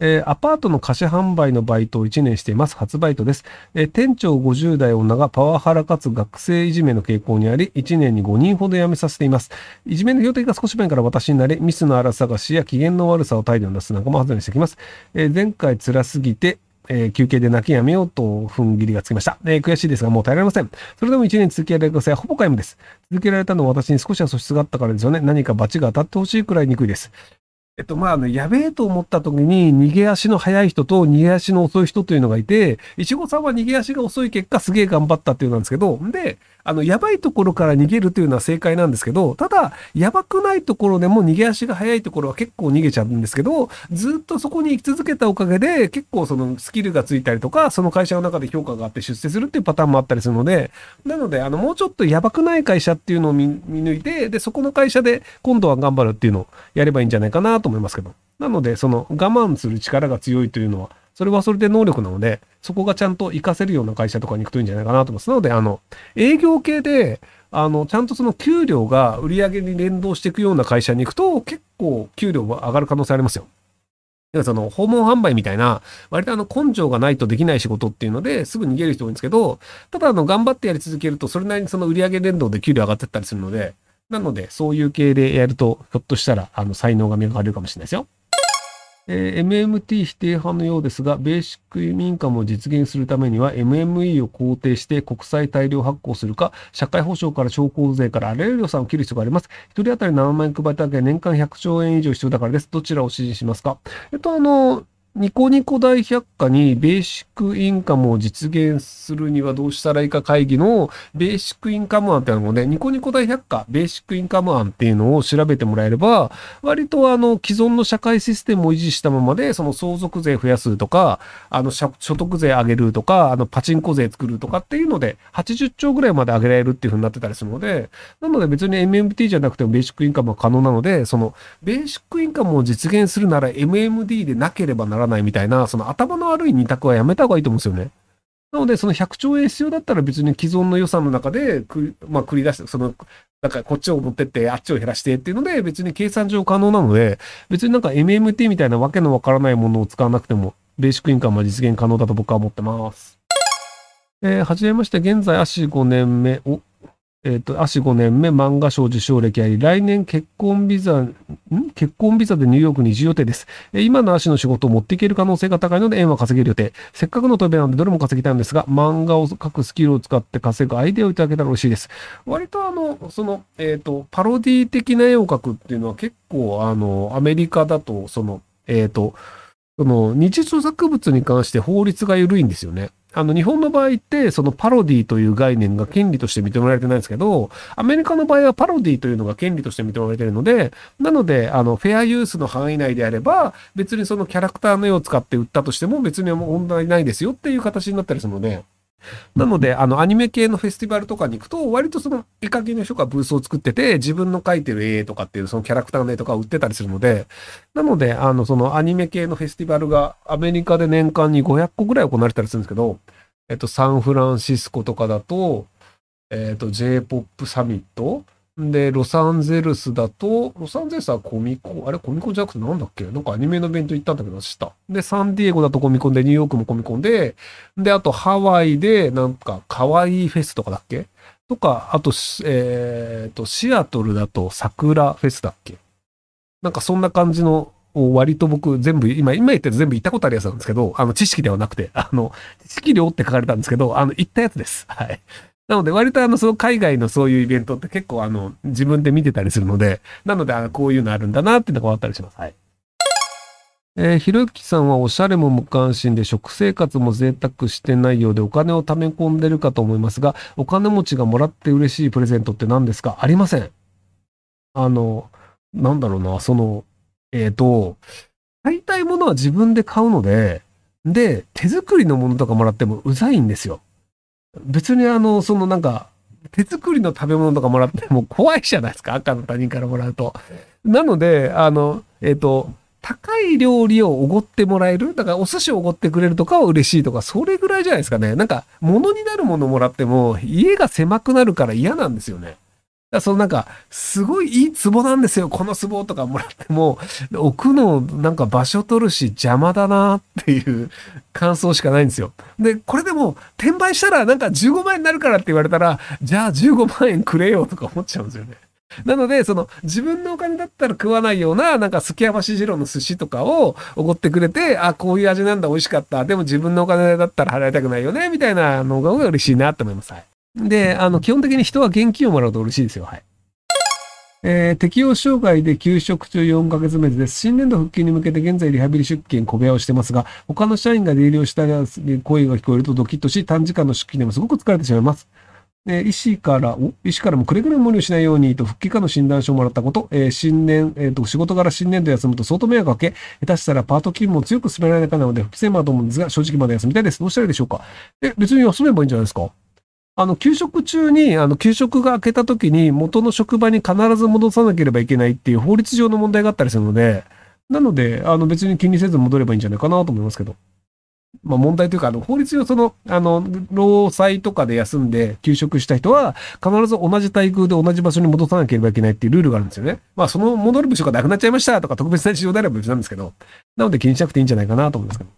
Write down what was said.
えーアパートの貸し販売のバイトを1年しています。初バイトです。えー店長50代女がパワハラかつ学生いじめの傾向にあり、1年に5人ほど辞めさせています。いじめの標的が少し前から私になり、ミスの荒探しや機嫌の悪さを態度に出す仲間外れにしてきます。えー前回辛すぎて、えー休憩で泣きやめようと踏ん切りがつきました、えー悔しいですがもう耐えられません。それでも1年続けられる可能性はほぼ皆無です。続けられたのは私に少しは素質があったからですよね。何か罰が当たってほしいくらい憎いです。えっと、まあ、あの、やべえと思った時に逃げ足の速い人と逃げ足の遅い人というのがいて、いちごさんは逃げ足が遅い結果すげえ頑張ったっていうなんですけど、で、あの、やばいところから逃げるというのは正解なんですけど、ただ、やばくないところでも逃げ足が速いところは結構逃げちゃうんですけど、ずっとそこに行き続けたおかげで、結構そのスキルがついたりとか、その会社の中で評価があって出世するっていうパターンもあったりするので、なので、あの、もうちょっとやばくない会社っていうのを見見抜いて、で、そこの会社で今度は頑張るっていうのをやればいいんじゃないかなとと思いますけど。なので、その我慢する力が強いというのは、それはそれで能力なので、そこがちゃんと活かせるような会社とかに行くといいんじゃないかなと思います。なので、あの、営業系で、あの、ちゃんとその給料が売り上げに連動していくような会社に行くと、結構給料が上がる可能性ありますよ。だからその訪問販売みたいな、割とあの根性がないとできない仕事っていうのですぐ逃げる人多いんですけど、ただあの頑張ってやり続けると、それなりにその売り上げ連動で給料上がってったりするので、なので、そういう系でやると、ひょっとしたら、あの、才能が磨かれるかもしれないですよ。えー MMT 否定派のようですが、ベーシックインカムを実現するためには、MME を肯定して国債大量発行するか、社会保障から商工税からあらゆる予算を切る必要があります。一人当たり7万円配っただけで年間100兆円以上必要だからです。どちらを支持しますか？えっと、あの、ニコニコ大百科にベーシックインカムを実現するにはどうしたらいいか会議のベーシックインカム案っていうのをね、ニコニコ大百科ベーシックインカム案っていうのを調べてもらえれば、割とあの既存の社会システムを維持したままで、その相続税増やすとか、あの所得税上げるとか、あのパチンコ税作るとかっていうので、80兆ぐらいまで上げられるっていう風になってたりするので、なので別に MMT じゃなくてもベーシックインカムは可能なので、そのベーシックインカムを実現するなら MMD でなければならないないみたいな、その頭の悪い二択はやめた方がいいと思うんですよね。なので、その100兆円必要だったら別に既存の予算の中でく、まあ、繰り出して、その、なんかこっちを持ってって、あっちを減らしてっていうので、別に計算上可能なので、別になんか MMT みたいなわけのわからないものを使わなくても、ベーシックインカムは実現可能だと僕は思ってます。えー、はじめまして、現在、足5年目、お、えっ、と、足5年目、漫画賞受賞歴あり、来年結婚ビザ、ん？結婚ビザでニューヨークに移住予定です。えー今の足の仕事を持っていける可能性が高いので、円は稼げる予定。せっかくの飛びなので、どれも稼ぎたいんですが、漫画を描くスキルを使って稼ぐアイデアをいただけたら嬉しいです。割とあの、その、えっ、と、パロディ的な絵を描くっていうのは結構、あの、アメリカだと、その、えっ、と、その、日常作物に関して法律が緩いんですよね。あの、日本の場合って、そのパロディという概念が権利として認められてないんですけど、アメリカの場合はパロディというのが権利として認められてるので、なので、あの、フェアユースの範囲内であれば、別にそのキャラクターの絵を使って売ったとしても別に問題ないですよっていう形になったりするので、なので、あの、アニメ系のフェスティバルとかに行くと、割とその絵描きの人がブースを作ってて、自分の描いてる絵とかっていう、そのキャラクターの絵とかを売ってたりするので、なので、あの、そのアニメ系のフェスティバルがアメリカで年間に500個ぐらい行われたりするんですけど、えっと、サンフランシスコとかだと、えっと、J-POP サミットで、ロサンゼルスだと、ロサンゼルスはコミコン、あれコミコンじゃなくてなんだっけ？なんかアニメのイベント行ったんだけど、した。で、サンディエゴだとコミコンで、ニューヨークもコミコンで、で、あとハワイで、なんか、カワイイフェスとかだっけ？とか、あと、えっ、と、シアトルだと桜フェスだっけ？なんかそんな感じの、割と僕全部、今、今言ってる全部行ったことあるやつなんですけど、あの、知識ではなくて、あの、知識量って書かれたんですけど、あの、行ったやつです。はい。なので、割とあの、その海外のそういうイベントって結構あの、自分で見てたりするので、なので、あのこういうのあるんだなっていうのが分かったりします。はい。えーひろゆきさんはおしゃれも無関心で食生活も贅沢してないようでお金を貯め込んでるかと思いますが、お金持ちがもらって嬉しいプレゼントって何ですか？ありません。あの、なんだろうな、その、えっ、と、買いたいものは自分で買うので、で、手作りのものとかもらってもうざいんですよ。別にあの、そのなんか、手作りの食べ物とかもらっても 怖いじゃないですか、赤の他人からもらうと。なので、あの、えっ、と、高い料理をおごってもらえる？だからお寿司をおごってくれるとかは嬉しいとか、それぐらいじゃないですかね。なんか、物になるものもらっても、家が狭くなるから嫌なんですよね。そのなんか、すごいいい壺なんですよ、この壺とかもらっても、置くのなんか場所取るし邪魔だなっていう感想しかないんですよ。で、これでも転売したらなんか15万円になるからって言われたら、じゃあ15万円くれよとか思っちゃうんですよね。なので、その、自分のお金だったら食わないような、なんか、すきやばし二郎の寿司とかをおごってくれて、あ、こういう味なんだ、美味しかった。でも自分のお金だったら払いたくないよね、みたいなのが嬉しいなと思います。はい。で、あの、基本的に人は現金をもらうと嬉しいですよ。はい。えー、適応障害で休職中4ヶ月目です。新年度復帰に向けて現在リハビリ出勤小部屋をしてますが、他の社員が出入りをした声が聞こえるとドキッとし、短時間の出勤でもすごく疲れてしまいます。えー、医師から、医師からもくれぐれも無理をしないようにと復帰後の診断書をもらったこと、えー、新年、えっ、ー、と、仕事から新年度休むと相当迷惑かけ、下手したらパート勤務を強く進められないかなので、不規制もあると思うんですが、正直まだ休みたいです。どうしたらいいでしょうかえ、別に休めばいいんじゃないですかあの、給食中に、あの、給食が明けた時に元の職場に必ず戻さなければいけないっていう法律上の問題があったりするので、なので、あの、別に気にせず戻ればいいんじゃないかなと思いますけど。まあ問題というか、あの、法律上その、あの、労災とかで休んで休職した人は、必ず同じ待遇で同じ場所に戻さなければいけないっていうルールがあるんですよね。まあその戻る部署がなくなっちゃいましたとか特別な事情であれば別なんですけど、なので気にしなくていいんじゃないかなと思うんですけど。